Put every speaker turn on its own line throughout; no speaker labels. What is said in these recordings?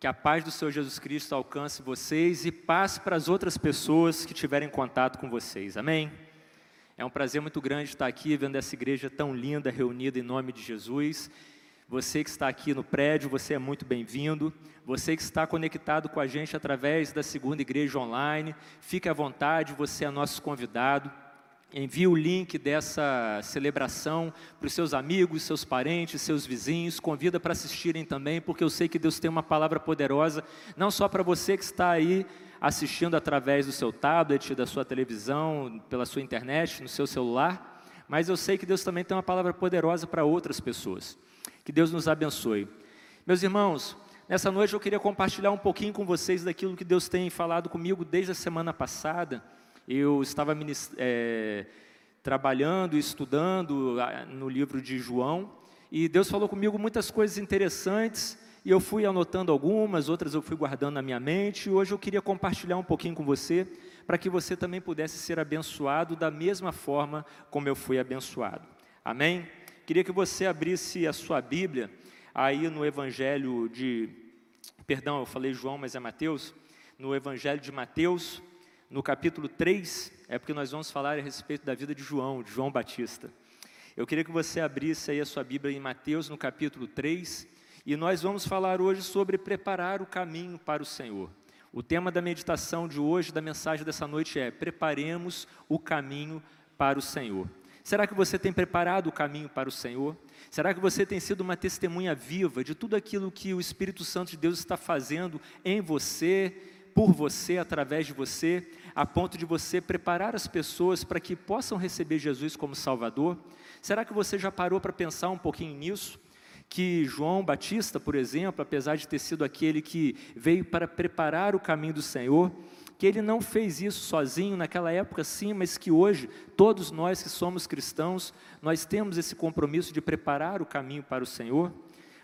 Que a paz do Senhor Jesus Cristo alcance vocês e paz para as outras pessoas que tiverem contato com vocês. Amém? É um prazer muito grande estar aqui vendo essa igreja tão linda reunida em nome de Jesus. Você que está aqui no prédio, você é muito bem-vindo. Você que está conectado com a gente através da segunda igreja online, fique à vontade, você é nosso convidado. Envie o link dessa celebração para os seus amigos, seus parentes, seus vizinhos. Convida para assistirem também, porque eu sei que Deus tem uma palavra poderosa, não só para você que está aí assistindo através do seu tablet, da sua televisão, pela sua internet, no seu celular, mas eu sei que Deus também tem uma palavra poderosa para outras pessoas. Que Deus nos abençoe. Meus irmãos, nessa noite eu queria compartilhar um pouquinho com vocês daquilo que Deus tem falado comigo desde a semana passada eu estava é, trabalhando, estudando no livro de João, e Deus falou comigo muitas coisas interessantes, e eu fui anotando algumas, outras eu fui guardando na minha mente, e hoje eu queria compartilhar um pouquinho com você, para que você também pudesse ser abençoado da mesma forma como eu fui abençoado. Amém? Queria que você abrisse a sua Bíblia aí no Evangelho de. Perdão, eu falei João, mas é Mateus. No Evangelho de Mateus, no capítulo 3, é porque nós vamos falar a respeito da vida de João, de João Batista. Eu queria que você abrisse aí a sua Bíblia em Mateus, no capítulo 3, e nós vamos falar hoje sobre preparar o caminho para o Senhor. O tema da meditação de hoje, da mensagem dessa noite é: preparemos o caminho para o Senhor. Será que você tem preparado o caminho para o Senhor? Será que você tem sido uma testemunha viva de tudo aquilo que o Espírito Santo de Deus está fazendo em você, por você, através de você, a ponto de você preparar as pessoas para que possam receber Jesus como Salvador? Será que você já parou para pensar um pouquinho nisso? Que João Batista, por exemplo, apesar de ter sido aquele que veio para preparar o caminho do Senhor, que ele não fez isso sozinho naquela época, sim, mas que hoje, todos nós que somos cristãos, nós temos esse compromisso de preparar o caminho para o Senhor,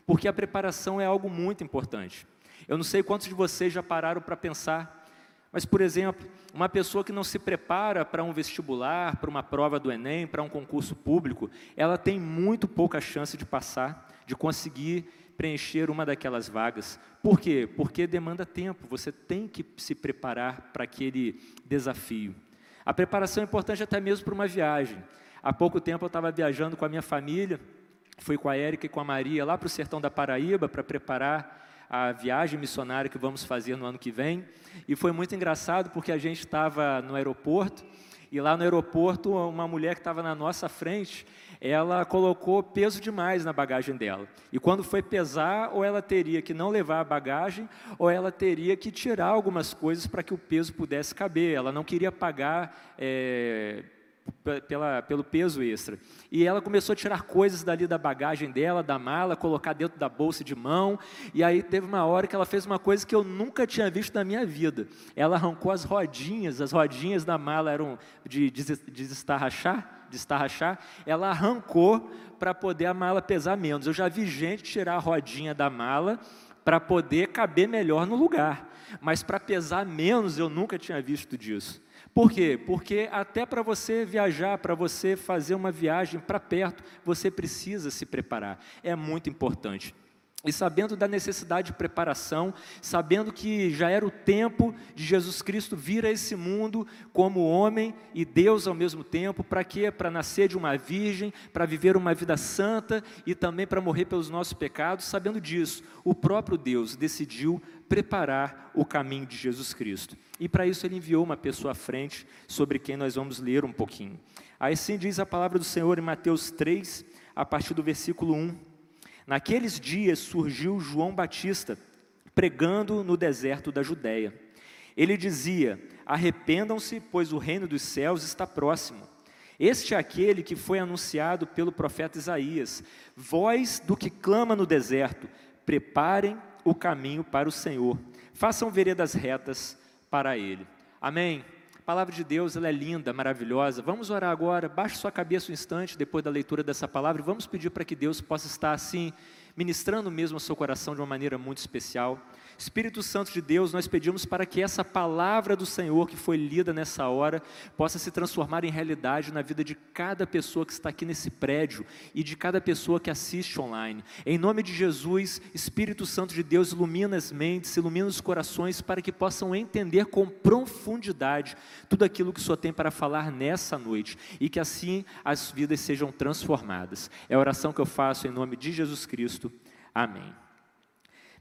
porque a preparação é algo muito importante. Eu não sei quantos de vocês já pararam para pensar, mas, por exemplo, uma pessoa que não se prepara para um vestibular, para uma prova do Enem, para um concurso público, ela tem muito pouca chance de passar, de conseguir preencher uma daquelas vagas. Por quê? Porque demanda tempo, você tem que se preparar para aquele desafio. A preparação é importante até mesmo para uma viagem. Há pouco tempo eu estava viajando com a minha família, fui com a Érica e com a Maria lá para o sertão da Paraíba para preparar a viagem missionária que vamos fazer no ano que vem. E foi muito engraçado porque a gente estava no aeroporto e lá no aeroporto uma mulher que estava na nossa frente, ela colocou peso demais na bagagem dela. E quando foi pesar, ou ela teria que não levar a bagagem, ou ela teria que tirar algumas coisas para que o peso pudesse caber. Ela não queria pagar é, pela, pelo peso extra. E ela começou a tirar coisas dali da bagagem dela, da mala, colocar dentro da bolsa de mão. E aí teve uma hora que ela fez uma coisa que eu nunca tinha visto na minha vida. Ela arrancou as rodinhas, as rodinhas da mala eram de desestarrachar, de estarrachar. Ela arrancou para poder a mala pesar menos. Eu já vi gente tirar a rodinha da mala para poder caber melhor no lugar. Mas para pesar menos eu nunca tinha visto disso. Por quê? Porque até para você viajar, para você fazer uma viagem para perto, você precisa se preparar. É muito importante. E sabendo da necessidade de preparação, sabendo que já era o tempo de Jesus Cristo vir a esse mundo como homem e Deus ao mesmo tempo, para quê? Para nascer de uma virgem, para viver uma vida santa e também para morrer pelos nossos pecados, sabendo disso, o próprio Deus decidiu preparar o caminho de Jesus Cristo. E para isso ele enviou uma pessoa à frente, sobre quem nós vamos ler um pouquinho. Aí sim diz a palavra do Senhor em Mateus 3, a partir do versículo 1. Naqueles dias surgiu João Batista, pregando no deserto da Judéia. Ele dizia: Arrependam-se, pois o reino dos céus está próximo. Este é aquele que foi anunciado pelo profeta Isaías: Voz do que clama no deserto, preparem o caminho para o Senhor, façam veredas retas para Ele. Amém? Palavra de Deus ela é linda, maravilhosa. Vamos orar agora. Baixe sua cabeça um instante depois da leitura dessa palavra. Vamos pedir para que Deus possa estar assim ministrando mesmo ao seu coração de uma maneira muito especial. Espírito Santo de Deus, nós pedimos para que essa palavra do Senhor que foi lida nessa hora possa se transformar em realidade na vida de cada pessoa que está aqui nesse prédio e de cada pessoa que assiste online. Em nome de Jesus, Espírito Santo de Deus, ilumina as mentes, ilumina os corações para que possam entender com profundidade tudo aquilo que o Senhor tem para falar nessa noite e que assim as vidas sejam transformadas. É a oração que eu faço em nome de Jesus Cristo. Amém.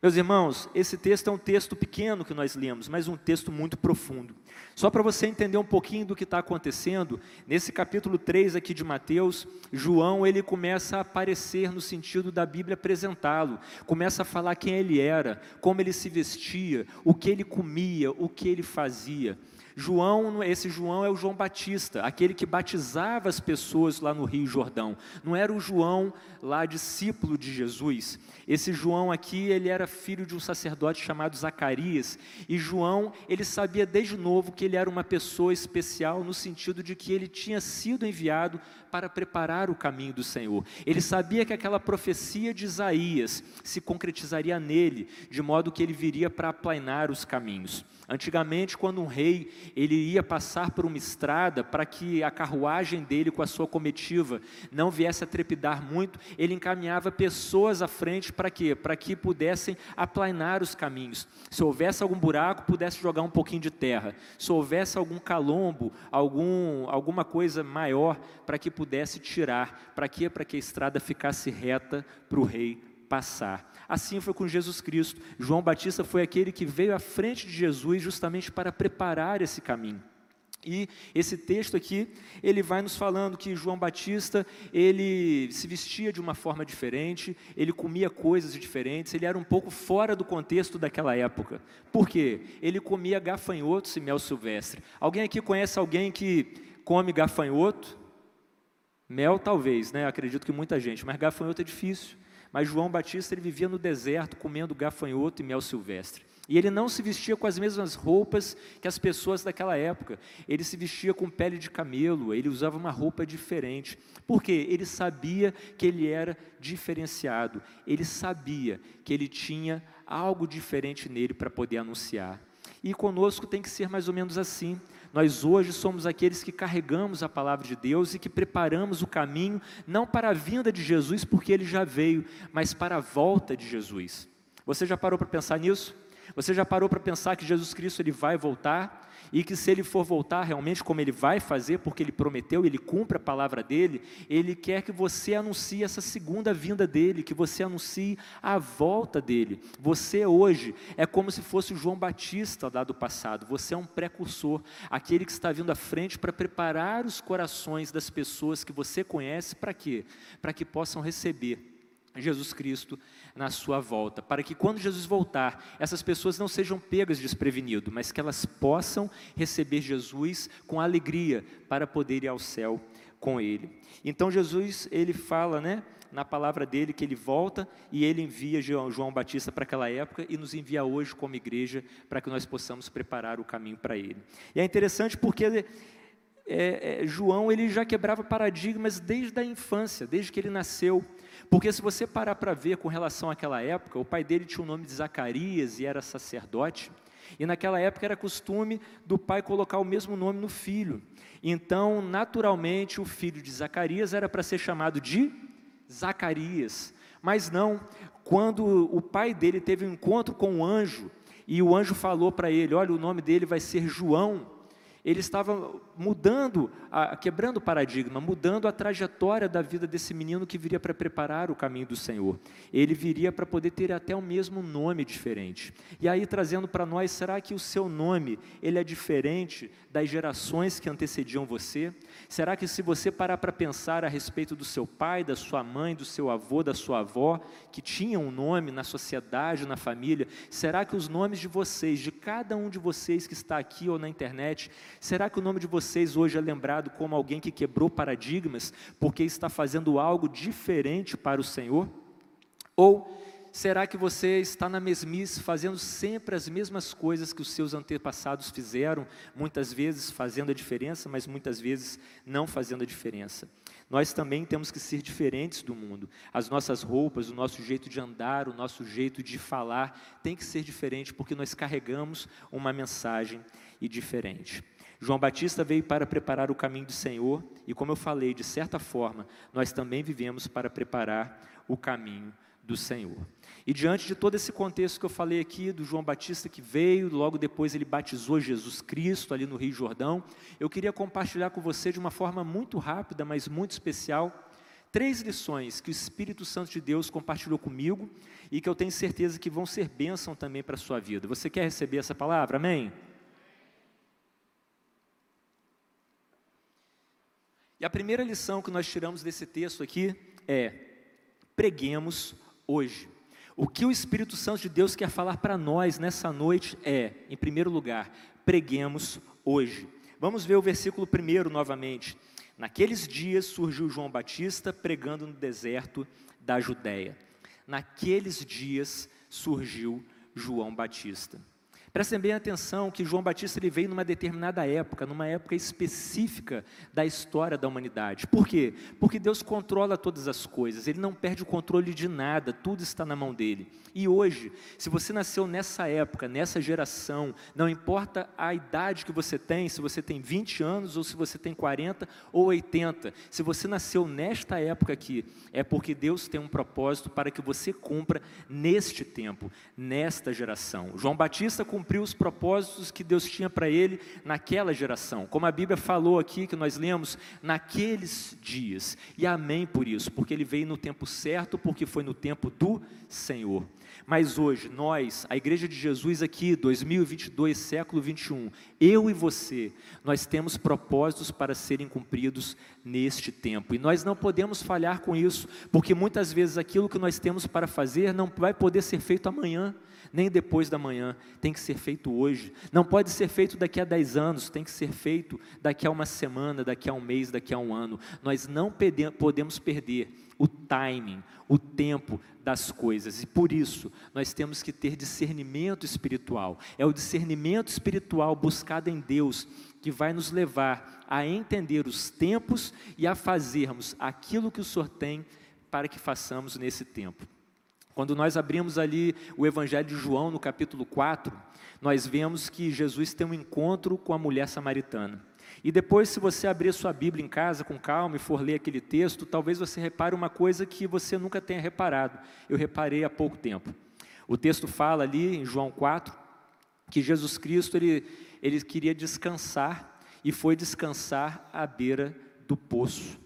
Meus irmãos, esse texto é um texto pequeno que nós lemos, mas um texto muito profundo. Só para você entender um pouquinho do que está acontecendo, nesse capítulo 3 aqui de Mateus, João ele começa a aparecer no sentido da Bíblia apresentá-lo, começa a falar quem ele era, como ele se vestia, o que ele comia, o que ele fazia. João, esse João é o João Batista, aquele que batizava as pessoas lá no Rio Jordão. Não era o João lá discípulo de Jesus. Esse João aqui, ele era filho de um sacerdote chamado Zacarias, e João, ele sabia desde novo que ele era uma pessoa especial no sentido de que ele tinha sido enviado para preparar o caminho do Senhor. Ele sabia que aquela profecia de Isaías se concretizaria nele, de modo que ele viria para aplainar os caminhos. Antigamente, quando um rei ele ia passar por uma estrada para que a carruagem dele com a sua comitiva não viesse a trepidar muito, ele encaminhava pessoas à frente para quê? Para que pudessem aplainar os caminhos. Se houvesse algum buraco, pudesse jogar um pouquinho de terra. Se houvesse algum calombo, algum, alguma coisa maior, para que pudesse tirar. Para quê? Para que a estrada ficasse reta para o rei passar. Assim foi com Jesus Cristo. João Batista foi aquele que veio à frente de Jesus justamente para preparar esse caminho. E esse texto aqui, ele vai nos falando que João Batista, ele se vestia de uma forma diferente, ele comia coisas diferentes, ele era um pouco fora do contexto daquela época. Por quê? Ele comia gafanhotos e mel silvestre. Alguém aqui conhece alguém que come gafanhoto? Mel talvez, né? Acredito que muita gente, mas gafanhoto é difícil. Mas João Batista ele vivia no deserto comendo gafanhoto e mel silvestre. E ele não se vestia com as mesmas roupas que as pessoas daquela época. Ele se vestia com pele de camelo, ele usava uma roupa diferente. Por quê? Ele sabia que ele era diferenciado. Ele sabia que ele tinha algo diferente nele para poder anunciar. E conosco tem que ser mais ou menos assim. Nós hoje somos aqueles que carregamos a palavra de Deus e que preparamos o caminho, não para a vinda de Jesus, porque ele já veio, mas para a volta de Jesus. Você já parou para pensar nisso? Você já parou para pensar que Jesus Cristo ele vai voltar? E que se ele for voltar realmente como ele vai fazer, porque ele prometeu, ele cumpre a palavra dele, ele quer que você anuncie essa segunda vinda dele, que você anuncie a volta dele. Você hoje é como se fosse o João Batista lá do passado, você é um precursor, aquele que está vindo à frente para preparar os corações das pessoas que você conhece para quê? Para que possam receber Jesus Cristo na sua volta, para que quando Jesus voltar, essas pessoas não sejam pegas desprevenido, mas que elas possam receber Jesus com alegria para poder ir ao céu com ele. Então Jesus, ele fala, né, na palavra dele que ele volta e ele envia João Batista para aquela época e nos envia hoje como igreja para que nós possamos preparar o caminho para ele. E é interessante porque é, é, João ele já quebrava paradigmas desde a infância, desde que ele nasceu. Porque se você parar para ver com relação àquela época, o pai dele tinha o nome de Zacarias e era sacerdote. E naquela época era costume do pai colocar o mesmo nome no filho. Então, naturalmente, o filho de Zacarias era para ser chamado de Zacarias. Mas não, quando o pai dele teve um encontro com o anjo, e o anjo falou para ele: Olha, o nome dele vai ser João ele estava mudando, quebrando o paradigma, mudando a trajetória da vida desse menino que viria para preparar o caminho do Senhor. Ele viria para poder ter até o mesmo nome diferente. E aí trazendo para nós, será que o seu nome ele é diferente das gerações que antecediam você? Será que se você parar para pensar a respeito do seu pai, da sua mãe, do seu avô, da sua avó, que tinham um nome na sociedade, na família, será que os nomes de vocês, de cada um de vocês que está aqui ou na internet, Será que o nome de vocês hoje é lembrado como alguém que quebrou paradigmas porque está fazendo algo diferente para o Senhor? Ou será que você está na mesmice, fazendo sempre as mesmas coisas que os seus antepassados fizeram, muitas vezes fazendo a diferença, mas muitas vezes não fazendo a diferença? Nós também temos que ser diferentes do mundo. As nossas roupas, o nosso jeito de andar, o nosso jeito de falar tem que ser diferente, porque nós carregamos uma mensagem e diferente. João Batista veio para preparar o caminho do Senhor, e como eu falei, de certa forma, nós também vivemos para preparar o caminho do Senhor. E diante de todo esse contexto que eu falei aqui, do João Batista que veio, logo depois ele batizou Jesus Cristo ali no Rio Jordão, eu queria compartilhar com você de uma forma muito rápida, mas muito especial, três lições que o Espírito Santo de Deus compartilhou comigo e que eu tenho certeza que vão ser bênção também para a sua vida. Você quer receber essa palavra? Amém? E a primeira lição que nós tiramos desse texto aqui é: preguemos hoje. O que o Espírito Santo de Deus quer falar para nós nessa noite é, em primeiro lugar, preguemos hoje. Vamos ver o versículo primeiro novamente. Naqueles dias surgiu João Batista pregando no deserto da Judéia. Naqueles dias surgiu João Batista. Prestem bem atenção que João Batista ele veio numa determinada época, numa época específica da história da humanidade. Por quê? Porque Deus controla todas as coisas, Ele não perde o controle de nada, tudo está na mão dele. E hoje, se você nasceu nessa época, nessa geração, não importa a idade que você tem, se você tem 20 anos ou se você tem 40 ou 80, se você nasceu nesta época aqui, é porque Deus tem um propósito para que você cumpra neste tempo, nesta geração. João Batista cumpriu cumpriu os propósitos que Deus tinha para ele naquela geração. Como a Bíblia falou aqui, que nós lemos, naqueles dias. E amém por isso, porque ele veio no tempo certo, porque foi no tempo do Senhor. Mas hoje, nós, a Igreja de Jesus aqui, 2022, século 21, eu e você, nós temos propósitos para serem cumpridos neste tempo. E nós não podemos falhar com isso, porque muitas vezes aquilo que nós temos para fazer não vai poder ser feito amanhã nem depois da manhã, tem que ser feito hoje. Não pode ser feito daqui a 10 anos, tem que ser feito daqui a uma semana, daqui a um mês, daqui a um ano. Nós não podemos perder o timing, o tempo das coisas. E por isso, nós temos que ter discernimento espiritual. É o discernimento espiritual buscado em Deus que vai nos levar a entender os tempos e a fazermos aquilo que o Senhor tem para que façamos nesse tempo. Quando nós abrimos ali o Evangelho de João, no capítulo 4, nós vemos que Jesus tem um encontro com a mulher samaritana. E depois, se você abrir sua Bíblia em casa com calma e for ler aquele texto, talvez você repare uma coisa que você nunca tenha reparado. Eu reparei há pouco tempo. O texto fala ali em João 4 que Jesus Cristo ele, ele queria descansar e foi descansar à beira do poço.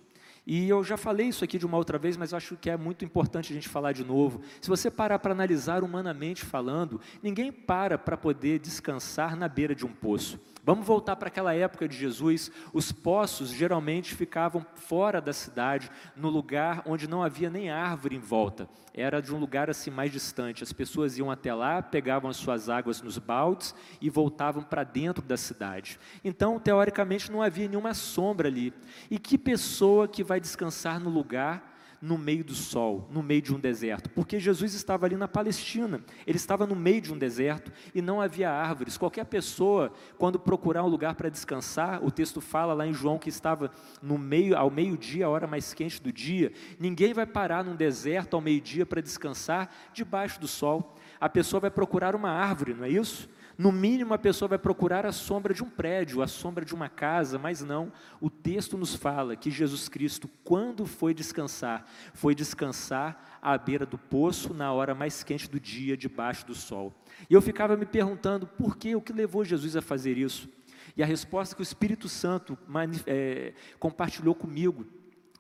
E eu já falei isso aqui de uma outra vez, mas acho que é muito importante a gente falar de novo. Se você parar para analisar humanamente falando, ninguém para para poder descansar na beira de um poço. Vamos voltar para aquela época de Jesus. Os poços geralmente ficavam fora da cidade, no lugar onde não havia nem árvore em volta. Era de um lugar assim mais distante. As pessoas iam até lá, pegavam as suas águas nos baldes e voltavam para dentro da cidade. Então, teoricamente, não havia nenhuma sombra ali. E que pessoa que vai descansar no lugar no meio do sol, no meio de um deserto, porque Jesus estava ali na Palestina, ele estava no meio de um deserto e não havia árvores. Qualquer pessoa, quando procurar um lugar para descansar, o texto fala lá em João que estava no meio, ao meio-dia, a hora mais quente do dia, ninguém vai parar num deserto ao meio-dia para descansar debaixo do sol. A pessoa vai procurar uma árvore, não é isso? No mínimo, a pessoa vai procurar a sombra de um prédio, a sombra de uma casa, mas não. O texto nos fala que Jesus Cristo, quando foi descansar, foi descansar à beira do poço, na hora mais quente do dia, debaixo do sol. E eu ficava me perguntando por que, o que levou Jesus a fazer isso. E a resposta que o Espírito Santo é, compartilhou comigo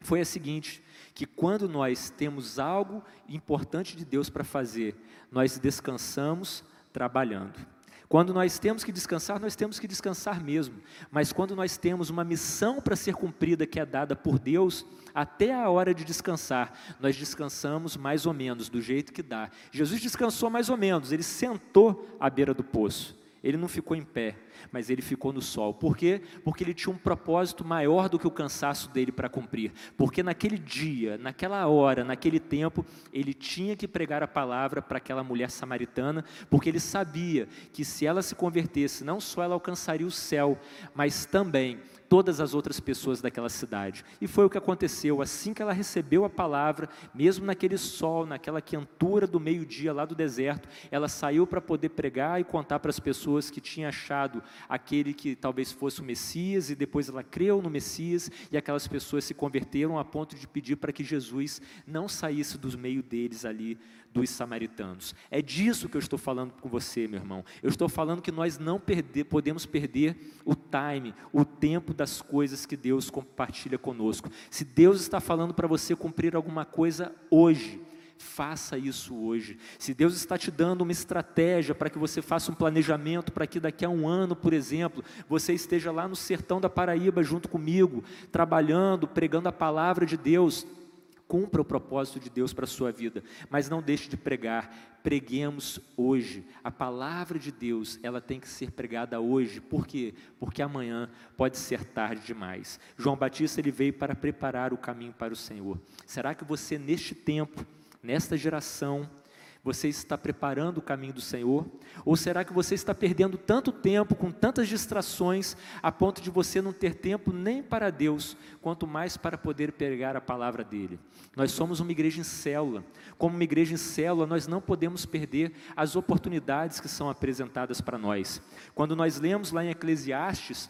foi a seguinte: que quando nós temos algo importante de Deus para fazer, nós descansamos trabalhando. Quando nós temos que descansar, nós temos que descansar mesmo. Mas quando nós temos uma missão para ser cumprida que é dada por Deus, até a hora de descansar, nós descansamos mais ou menos, do jeito que dá. Jesus descansou mais ou menos, ele sentou à beira do poço. Ele não ficou em pé, mas ele ficou no sol. Por quê? Porque ele tinha um propósito maior do que o cansaço dele para cumprir. Porque naquele dia, naquela hora, naquele tempo, ele tinha que pregar a palavra para aquela mulher samaritana, porque ele sabia que se ela se convertesse, não só ela alcançaria o céu, mas também todas as outras pessoas daquela cidade. E foi o que aconteceu. Assim que ela recebeu a palavra, mesmo naquele sol, naquela quentura do meio-dia lá do deserto, ela saiu para poder pregar e contar para as pessoas que tinha achado aquele que talvez fosse o Messias, e depois ela creu no Messias, e aquelas pessoas se converteram a ponto de pedir para que Jesus não saísse do meio deles ali dos samaritanos. É disso que eu estou falando com você, meu irmão. Eu estou falando que nós não perder, podemos perder o time, o tempo das coisas que Deus compartilha conosco. Se Deus está falando para você cumprir alguma coisa hoje, faça isso hoje. Se Deus está te dando uma estratégia para que você faça um planejamento para que daqui a um ano, por exemplo, você esteja lá no sertão da Paraíba junto comigo, trabalhando, pregando a palavra de Deus, Cumpra o propósito de Deus para a sua vida, mas não deixe de pregar. Preguemos hoje. A palavra de Deus, ela tem que ser pregada hoje. Por quê? Porque amanhã pode ser tarde demais. João Batista ele veio para preparar o caminho para o Senhor. Será que você neste tempo, nesta geração, você está preparando o caminho do Senhor? Ou será que você está perdendo tanto tempo com tantas distrações a ponto de você não ter tempo nem para Deus, quanto mais para poder pegar a palavra dele? Nós somos uma igreja em célula. Como uma igreja em célula, nós não podemos perder as oportunidades que são apresentadas para nós. Quando nós lemos lá em Eclesiastes,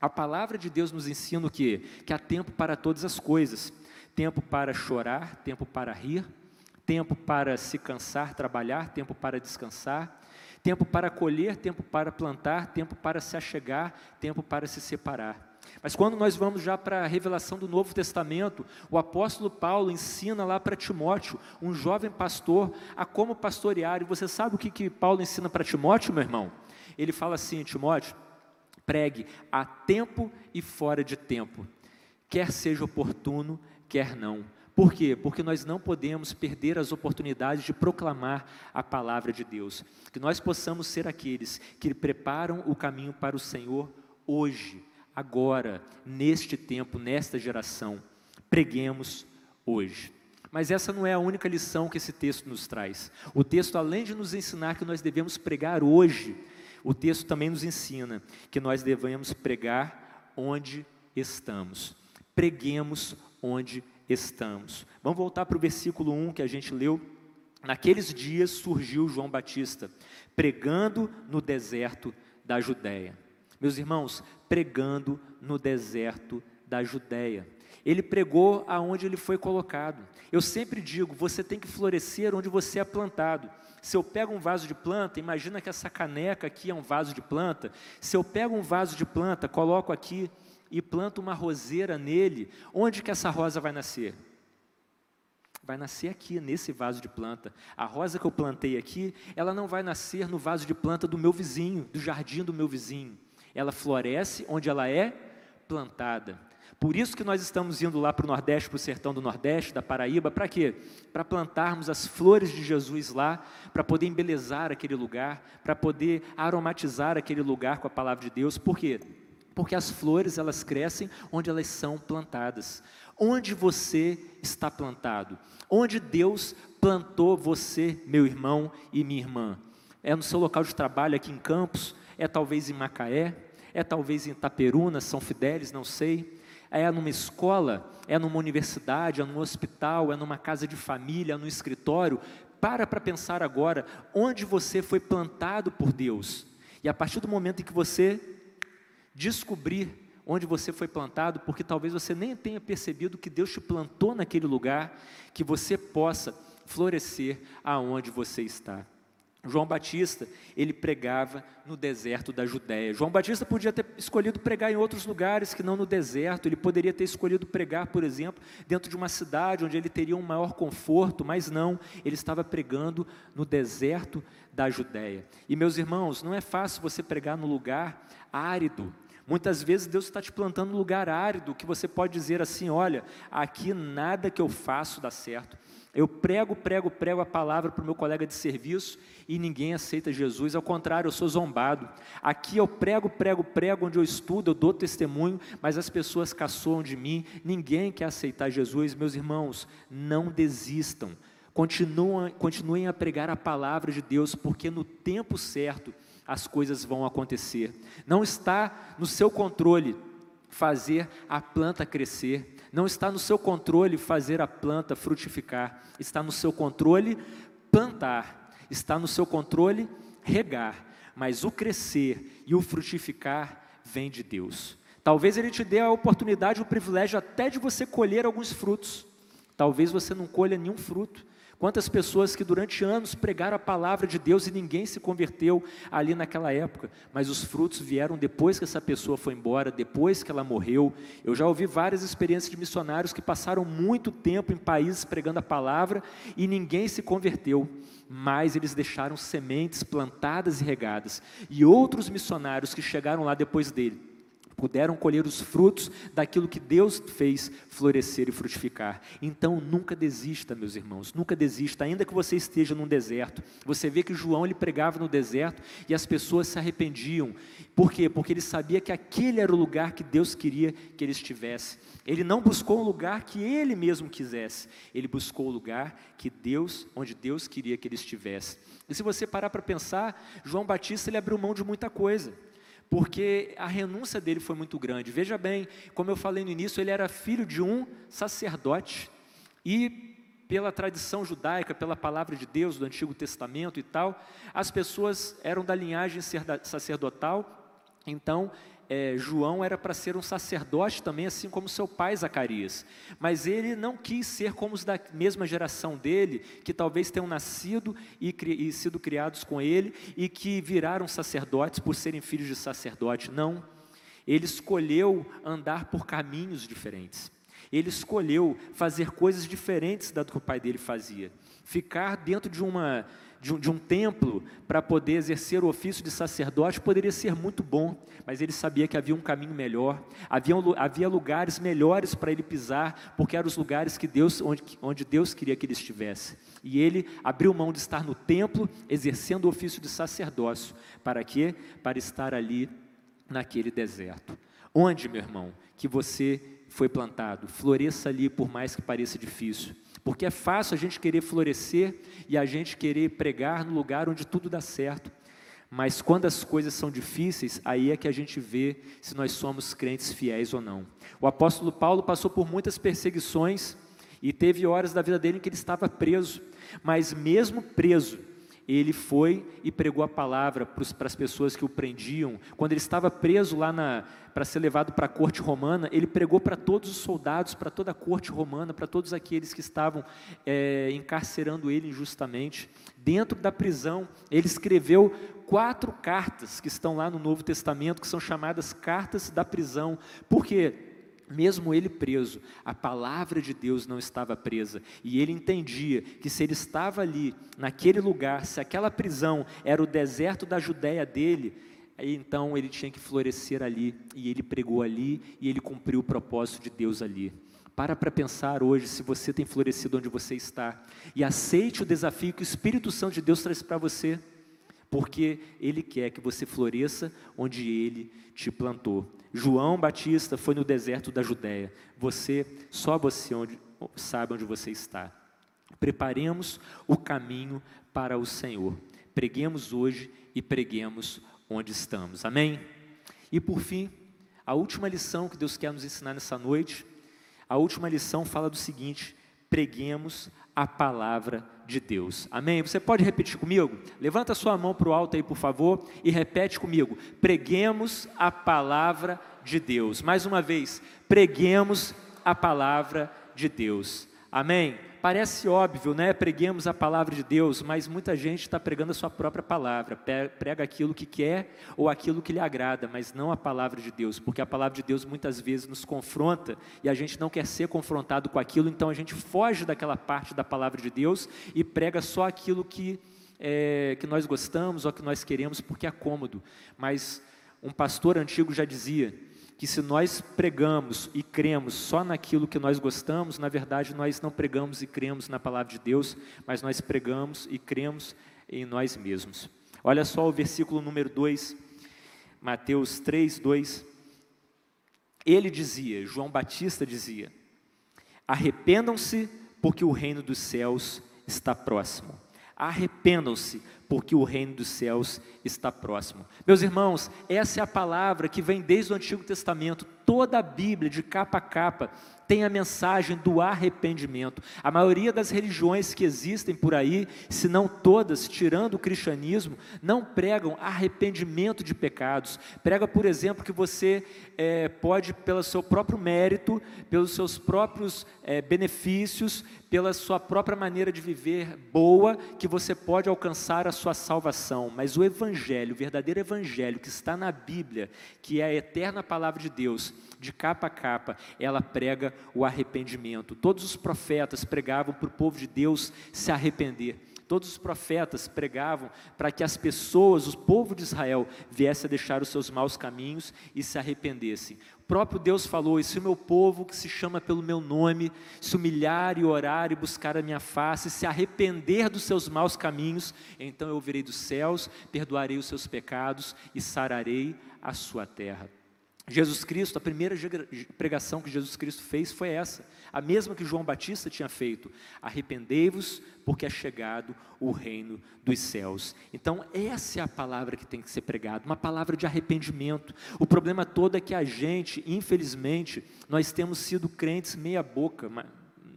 a palavra de Deus nos ensina o quê? Que há tempo para todas as coisas. Tempo para chorar, tempo para rir, tempo para se cansar, trabalhar, tempo para descansar, tempo para colher, tempo para plantar, tempo para se achegar, tempo para se separar. Mas quando nós vamos já para a revelação do Novo Testamento, o apóstolo Paulo ensina lá para Timóteo, um jovem pastor, a como pastorear. E você sabe o que, que Paulo ensina para Timóteo, meu irmão? Ele fala assim: Timóteo, pregue a tempo e fora de tempo, quer seja oportuno, quer não por quê? Porque nós não podemos perder as oportunidades de proclamar a palavra de Deus. Que nós possamos ser aqueles que preparam o caminho para o Senhor hoje, agora, neste tempo, nesta geração. Preguemos hoje. Mas essa não é a única lição que esse texto nos traz. O texto, além de nos ensinar que nós devemos pregar hoje, o texto também nos ensina que nós devemos pregar onde estamos. Preguemos onde estamos. Vamos voltar para o versículo 1 que a gente leu. Naqueles dias surgiu João Batista, pregando no deserto da Judéia. Meus irmãos, pregando no deserto da Judéia. Ele pregou aonde ele foi colocado. Eu sempre digo, você tem que florescer onde você é plantado. Se eu pego um vaso de planta, imagina que essa caneca aqui é um vaso de planta. Se eu pego um vaso de planta, coloco aqui e planto uma roseira nele, onde que essa rosa vai nascer? Vai nascer aqui, nesse vaso de planta. A rosa que eu plantei aqui, ela não vai nascer no vaso de planta do meu vizinho, do jardim do meu vizinho. Ela floresce onde ela é plantada. Por isso que nós estamos indo lá para o Nordeste, para o sertão do Nordeste, da Paraíba, para quê? Para plantarmos as flores de Jesus lá, para poder embelezar aquele lugar, para poder aromatizar aquele lugar com a palavra de Deus. Por quê? Porque as flores elas crescem onde elas são plantadas. Onde você está plantado? Onde Deus plantou você, meu irmão e minha irmã? É no seu local de trabalho aqui em Campos? É talvez em Macaé? É talvez em Itaperuna, São Fidélis, não sei. É numa escola? É numa universidade? É num hospital? É numa casa de família? É no escritório? Para para pensar agora onde você foi plantado por Deus. E a partir do momento em que você descobrir onde você foi plantado, porque talvez você nem tenha percebido que Deus te plantou naquele lugar, que você possa florescer aonde você está. João Batista, ele pregava no deserto da Judéia. João Batista podia ter escolhido pregar em outros lugares que não no deserto. Ele poderia ter escolhido pregar, por exemplo, dentro de uma cidade onde ele teria um maior conforto, mas não, ele estava pregando no deserto da Judéia. E meus irmãos, não é fácil você pregar no lugar árido. Muitas vezes Deus está te plantando num lugar árido que você pode dizer assim: olha, aqui nada que eu faço dá certo, Eu prego, prego, prego a palavra para o meu colega de serviço e ninguém aceita Jesus, ao contrário, eu sou zombado. Aqui eu prego, prego, prego, onde eu estudo, eu dou testemunho, mas as pessoas caçoam de mim, ninguém quer aceitar Jesus. Meus irmãos, não desistam, continuem, continuem a pregar a palavra de Deus, porque no tempo certo as coisas vão acontecer. Não está no seu controle fazer a planta crescer, não está no seu controle fazer a planta frutificar, está no seu controle plantar, está no seu controle regar, mas o crescer e o frutificar vem de Deus. Talvez Ele te dê a oportunidade, o privilégio até de você colher alguns frutos. Talvez você não colha nenhum fruto, Quantas pessoas que durante anos pregaram a palavra de Deus e ninguém se converteu ali naquela época, mas os frutos vieram depois que essa pessoa foi embora, depois que ela morreu. Eu já ouvi várias experiências de missionários que passaram muito tempo em países pregando a palavra e ninguém se converteu, mas eles deixaram sementes plantadas e regadas. E outros missionários que chegaram lá depois dele puderam colher os frutos daquilo que Deus fez florescer e frutificar. Então nunca desista, meus irmãos, nunca desista, ainda que você esteja num deserto. Você vê que João ele pregava no deserto e as pessoas se arrependiam. Por quê? Porque ele sabia que aquele era o lugar que Deus queria que ele estivesse. Ele não buscou um lugar que ele mesmo quisesse. Ele buscou o lugar que Deus, onde Deus queria que ele estivesse. E se você parar para pensar, João Batista ele abriu mão de muita coisa porque a renúncia dele foi muito grande. Veja bem, como eu falei no início, ele era filho de um sacerdote e pela tradição judaica, pela palavra de Deus do Antigo Testamento e tal, as pessoas eram da linhagem sacerdotal, então é, João era para ser um sacerdote também, assim como seu pai Zacarias. Mas ele não quis ser como os da mesma geração dele, que talvez tenham nascido e, e sido criados com ele e que viraram sacerdotes por serem filhos de sacerdote. Não. Ele escolheu andar por caminhos diferentes. Ele escolheu fazer coisas diferentes da do que o pai dele fazia. Ficar dentro de uma de um, de um templo para poder exercer o ofício de sacerdote poderia ser muito bom, mas ele sabia que havia um caminho melhor, havia, havia lugares melhores para ele pisar, porque eram os lugares que Deus, onde, onde Deus queria que ele estivesse. E ele abriu mão de estar no templo, exercendo o ofício de sacerdócio. Para quê? Para estar ali naquele deserto. Onde, meu irmão, que você foi plantado, floresça ali, por mais que pareça difícil. Porque é fácil a gente querer florescer e a gente querer pregar no lugar onde tudo dá certo. Mas quando as coisas são difíceis, aí é que a gente vê se nós somos crentes fiéis ou não. O apóstolo Paulo passou por muitas perseguições e teve horas da vida dele em que ele estava preso, mas mesmo preso, ele foi e pregou a palavra para as pessoas que o prendiam. Quando ele estava preso lá para ser levado para a corte romana, ele pregou para todos os soldados, para toda a corte romana, para todos aqueles que estavam é, encarcerando ele injustamente. Dentro da prisão, ele escreveu quatro cartas que estão lá no Novo Testamento, que são chamadas cartas da prisão. Por quê? Mesmo ele preso, a palavra de Deus não estava presa, e ele entendia que se ele estava ali, naquele lugar, se aquela prisão era o deserto da Judéia dele, então ele tinha que florescer ali, e ele pregou ali, e ele cumpriu o propósito de Deus ali. Para para pensar hoje se você tem florescido onde você está, e aceite o desafio que o Espírito Santo de Deus traz para você porque Ele quer que você floresça onde Ele te plantou. João Batista foi no deserto da Judéia. Você, só você onde, sabe onde você está. Preparemos o caminho para o Senhor. Preguemos hoje e preguemos onde estamos. Amém? E por fim, a última lição que Deus quer nos ensinar nessa noite, a última lição fala do seguinte: preguemos a palavra de Deus. Amém? Você pode repetir comigo? Levanta sua mão para o alto aí, por favor, e repete comigo. Preguemos a palavra de Deus. Mais uma vez, preguemos a palavra de Deus. Amém? Parece óbvio, né? Preguemos a palavra de Deus, mas muita gente está pregando a sua própria palavra, prega aquilo que quer ou aquilo que lhe agrada, mas não a palavra de Deus, porque a palavra de Deus muitas vezes nos confronta e a gente não quer ser confrontado com aquilo, então a gente foge daquela parte da palavra de Deus e prega só aquilo que, é, que nós gostamos ou que nós queremos porque é cômodo. Mas um pastor antigo já dizia que se nós pregamos e cremos só naquilo que nós gostamos, na verdade nós não pregamos e cremos na palavra de Deus, mas nós pregamos e cremos em nós mesmos. Olha só o versículo número 2, Mateus 3, 2. Ele dizia, João Batista dizia: Arrependam-se, porque o reino dos céus está próximo. Arrependam-se, porque o reino dos céus está próximo. Meus irmãos, essa é a palavra que vem desde o Antigo Testamento, toda a Bíblia, de capa a capa, tem a mensagem do arrependimento. A maioria das religiões que existem por aí, se não todas, tirando o cristianismo, não pregam arrependimento de pecados. Prega, por exemplo, que você é, pode, pelo seu próprio mérito, pelos seus próprios é, benefícios, pela sua própria maneira de viver boa, que você pode alcançar a sua salvação. Mas o Evangelho, o verdadeiro Evangelho que está na Bíblia, que é a eterna palavra de Deus, de capa a capa, ela prega o arrependimento. Todos os profetas pregavam para o povo de Deus se arrepender. Todos os profetas pregavam para que as pessoas, o povo de Israel, viesse a deixar os seus maus caminhos e se arrependessem. O próprio Deus falou: e se o meu povo, que se chama pelo meu nome, se humilhar e orar e buscar a minha face, se arrepender dos seus maus caminhos, então eu virei dos céus, perdoarei os seus pecados e sararei a sua terra. Jesus Cristo, a primeira pregação que Jesus Cristo fez foi essa, a mesma que João Batista tinha feito: arrependei-vos, porque é chegado o reino dos céus. Então, essa é a palavra que tem que ser pregada, uma palavra de arrependimento. O problema todo é que a gente, infelizmente, nós temos sido crentes meia-boca,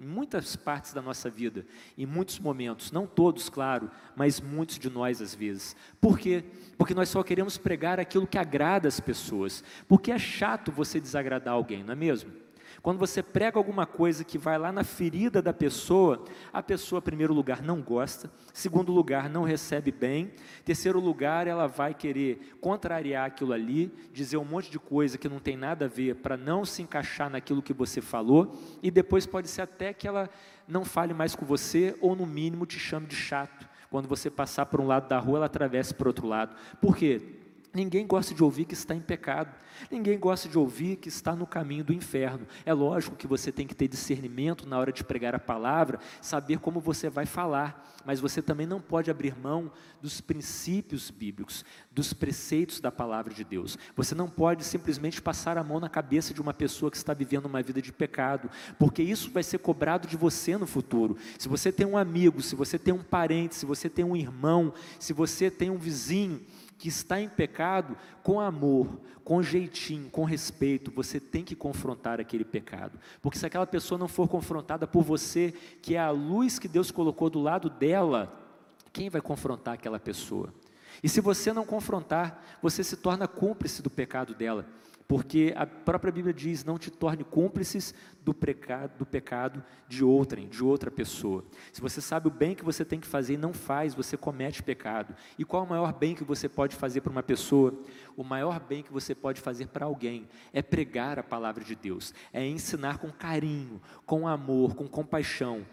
muitas partes da nossa vida, em muitos momentos, não todos, claro, mas muitos de nós às vezes. Por quê? Porque nós só queremos pregar aquilo que agrada as pessoas. Porque é chato você desagradar alguém, não é mesmo? Quando você prega alguma coisa que vai lá na ferida da pessoa, a pessoa, em primeiro lugar, não gosta, segundo lugar, não recebe bem, terceiro lugar, ela vai querer contrariar aquilo ali, dizer um monte de coisa que não tem nada a ver para não se encaixar naquilo que você falou, e depois pode ser até que ela não fale mais com você, ou no mínimo te chame de chato. Quando você passar por um lado da rua, ela atravessa para o outro lado. Por quê? Ninguém gosta de ouvir que está em pecado. Ninguém gosta de ouvir que está no caminho do inferno. É lógico que você tem que ter discernimento na hora de pregar a palavra, saber como você vai falar, mas você também não pode abrir mão dos princípios bíblicos, dos preceitos da palavra de Deus. Você não pode simplesmente passar a mão na cabeça de uma pessoa que está vivendo uma vida de pecado, porque isso vai ser cobrado de você no futuro. Se você tem um amigo, se você tem um parente, se você tem um irmão, se você tem um vizinho, que está em pecado, com amor, com jeitinho, com respeito, você tem que confrontar aquele pecado. Porque se aquela pessoa não for confrontada por você, que é a luz que Deus colocou do lado dela, quem vai confrontar aquela pessoa? E se você não confrontar, você se torna cúmplice do pecado dela porque a própria Bíblia diz: não te torne cúmplices do pecado, do pecado de outrem, de outra pessoa. Se você sabe o bem que você tem que fazer e não faz, você comete pecado. E qual é o maior bem que você pode fazer para uma pessoa? O maior bem que você pode fazer para alguém é pregar a palavra de Deus, é ensinar com carinho, com amor, com compaixão.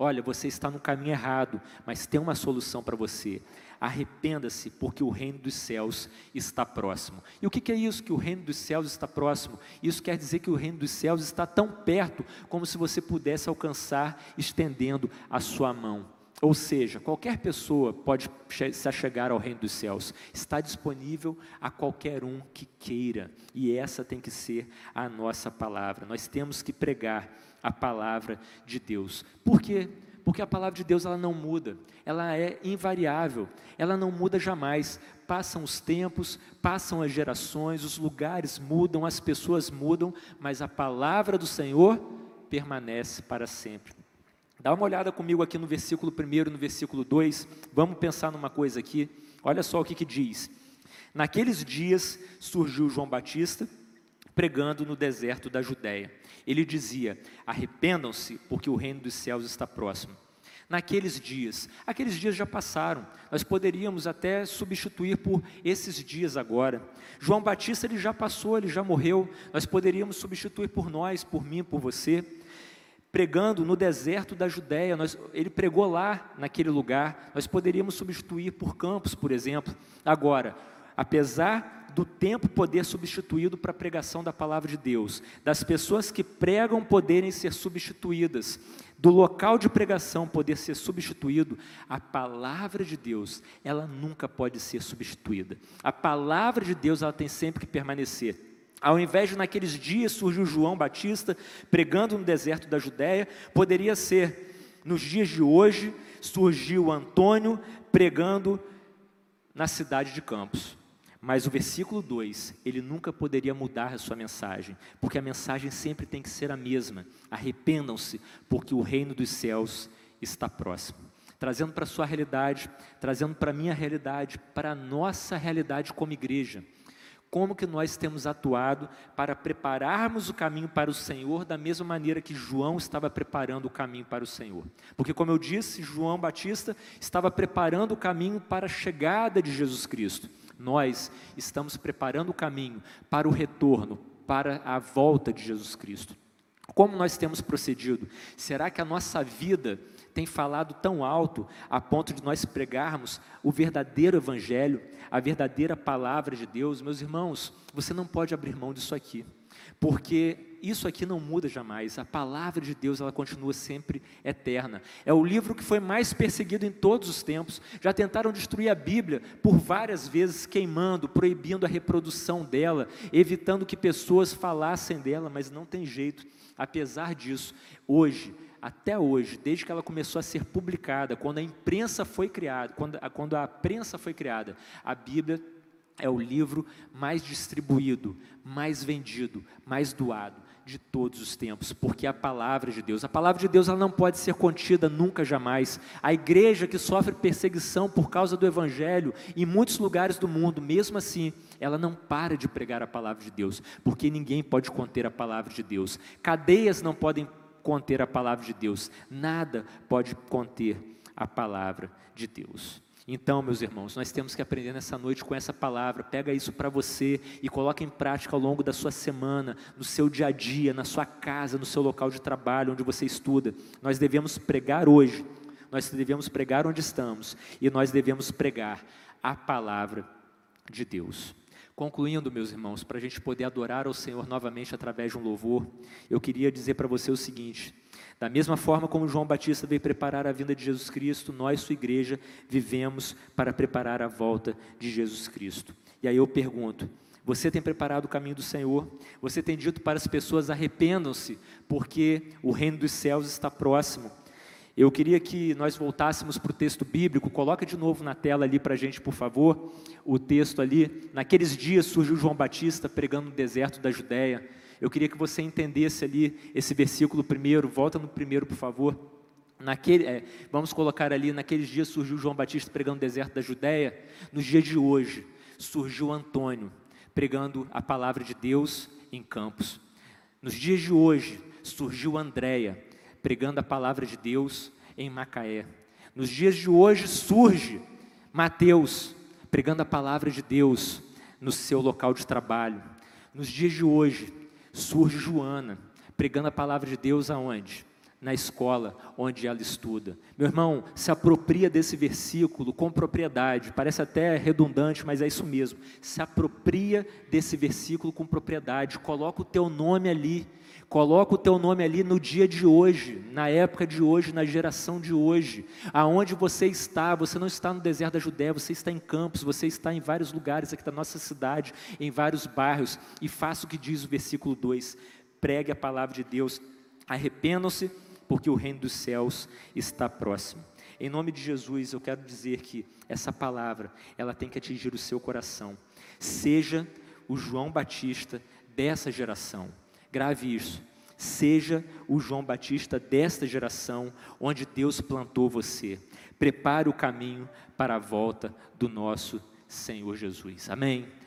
Olha, você está no caminho errado, mas tem uma solução para você arrependa-se, porque o reino dos céus está próximo. E o que é isso, que o reino dos céus está próximo? Isso quer dizer que o reino dos céus está tão perto, como se você pudesse alcançar estendendo a sua mão. Ou seja, qualquer pessoa pode se achegar ao reino dos céus, está disponível a qualquer um que queira, e essa tem que ser a nossa palavra. Nós temos que pregar a palavra de Deus. Por quê? Porque a palavra de Deus ela não muda, ela é invariável, ela não muda jamais. Passam os tempos, passam as gerações, os lugares mudam, as pessoas mudam, mas a palavra do Senhor permanece para sempre. Dá uma olhada comigo aqui no versículo 1 e no versículo 2. Vamos pensar numa coisa aqui. Olha só o que, que diz. Naqueles dias surgiu João Batista pregando no deserto da Judéia. Ele dizia: Arrependam-se, porque o reino dos céus está próximo. Naqueles dias, aqueles dias já passaram, nós poderíamos até substituir por esses dias agora. João Batista ele já passou, ele já morreu, nós poderíamos substituir por nós, por mim, por você pregando no deserto da Judéia, nós, ele pregou lá naquele lugar, nós poderíamos substituir por campos, por exemplo. Agora, apesar do tempo poder substituído para a pregação da palavra de Deus, das pessoas que pregam poderem ser substituídas, do local de pregação poder ser substituído, a palavra de Deus, ela nunca pode ser substituída. A palavra de Deus, ela tem sempre que permanecer. Ao invés de naqueles dias surgiu João Batista pregando no deserto da Judéia, poderia ser nos dias de hoje surgiu Antônio pregando na cidade de Campos. Mas o versículo 2, ele nunca poderia mudar a sua mensagem, porque a mensagem sempre tem que ser a mesma. Arrependam-se, porque o reino dos céus está próximo. Trazendo para a sua realidade, trazendo para a minha realidade, para a nossa realidade como igreja. Como que nós temos atuado para prepararmos o caminho para o Senhor da mesma maneira que João estava preparando o caminho para o Senhor? Porque, como eu disse, João Batista estava preparando o caminho para a chegada de Jesus Cristo. Nós estamos preparando o caminho para o retorno, para a volta de Jesus Cristo. Como nós temos procedido? Será que a nossa vida tem falado tão alto a ponto de nós pregarmos o verdadeiro Evangelho, a verdadeira palavra de Deus, meus irmãos, você não pode abrir mão disso aqui, porque isso aqui não muda jamais, a palavra de Deus ela continua sempre eterna. É o livro que foi mais perseguido em todos os tempos. Já tentaram destruir a Bíblia por várias vezes, queimando, proibindo a reprodução dela, evitando que pessoas falassem dela, mas não tem jeito. Apesar disso, hoje até hoje, desde que ela começou a ser publicada, quando a imprensa foi criada, quando, quando a prensa foi criada, a Bíblia é o livro mais distribuído, mais vendido, mais doado de todos os tempos, porque a palavra de Deus, a palavra de Deus ela não pode ser contida nunca jamais. A igreja que sofre perseguição por causa do evangelho em muitos lugares do mundo, mesmo assim, ela não para de pregar a palavra de Deus, porque ninguém pode conter a palavra de Deus. Cadeias não podem conter a palavra de Deus, nada pode conter a palavra de Deus. Então, meus irmãos, nós temos que aprender nessa noite com essa palavra. Pega isso para você e coloca em prática ao longo da sua semana, no seu dia a dia, na sua casa, no seu local de trabalho, onde você estuda. Nós devemos pregar hoje. Nós devemos pregar onde estamos e nós devemos pregar a palavra de Deus. Concluindo, meus irmãos, para a gente poder adorar ao Senhor novamente através de um louvor, eu queria dizer para você o seguinte: da mesma forma como João Batista veio preparar a vinda de Jesus Cristo, nós, sua igreja, vivemos para preparar a volta de Jesus Cristo. E aí eu pergunto: você tem preparado o caminho do Senhor? Você tem dito para as pessoas: arrependam-se, porque o reino dos céus está próximo. Eu queria que nós voltássemos para o texto bíblico, coloca de novo na tela ali para a gente, por favor, o texto ali. Naqueles dias surgiu João Batista pregando no deserto da Judéia. Eu queria que você entendesse ali esse versículo primeiro, volta no primeiro, por favor. Naquele, é, vamos colocar ali, naqueles dias surgiu João Batista pregando no deserto da Judéia. Nos dias de hoje, surgiu Antônio pregando a palavra de Deus em Campos. Nos dias de hoje, surgiu Andréia pregando a palavra de Deus em Macaé. Nos dias de hoje surge Mateus pregando a palavra de Deus no seu local de trabalho. Nos dias de hoje surge Joana pregando a palavra de Deus aonde? Na escola onde ela estuda. Meu irmão, se apropria desse versículo com propriedade. Parece até redundante, mas é isso mesmo. Se apropria desse versículo com propriedade. Coloca o teu nome ali Coloca o teu nome ali no dia de hoje, na época de hoje, na geração de hoje. Aonde você está, você não está no deserto da Judéia, você está em campos, você está em vários lugares aqui da nossa cidade, em vários bairros, e faça o que diz o versículo 2: pregue a palavra de Deus, arrependam-se, porque o reino dos céus está próximo. Em nome de Jesus, eu quero dizer que essa palavra, ela tem que atingir o seu coração. Seja o João Batista dessa geração. Grave isso. Seja o João Batista desta geração, onde Deus plantou você. Prepare o caminho para a volta do nosso Senhor Jesus. Amém?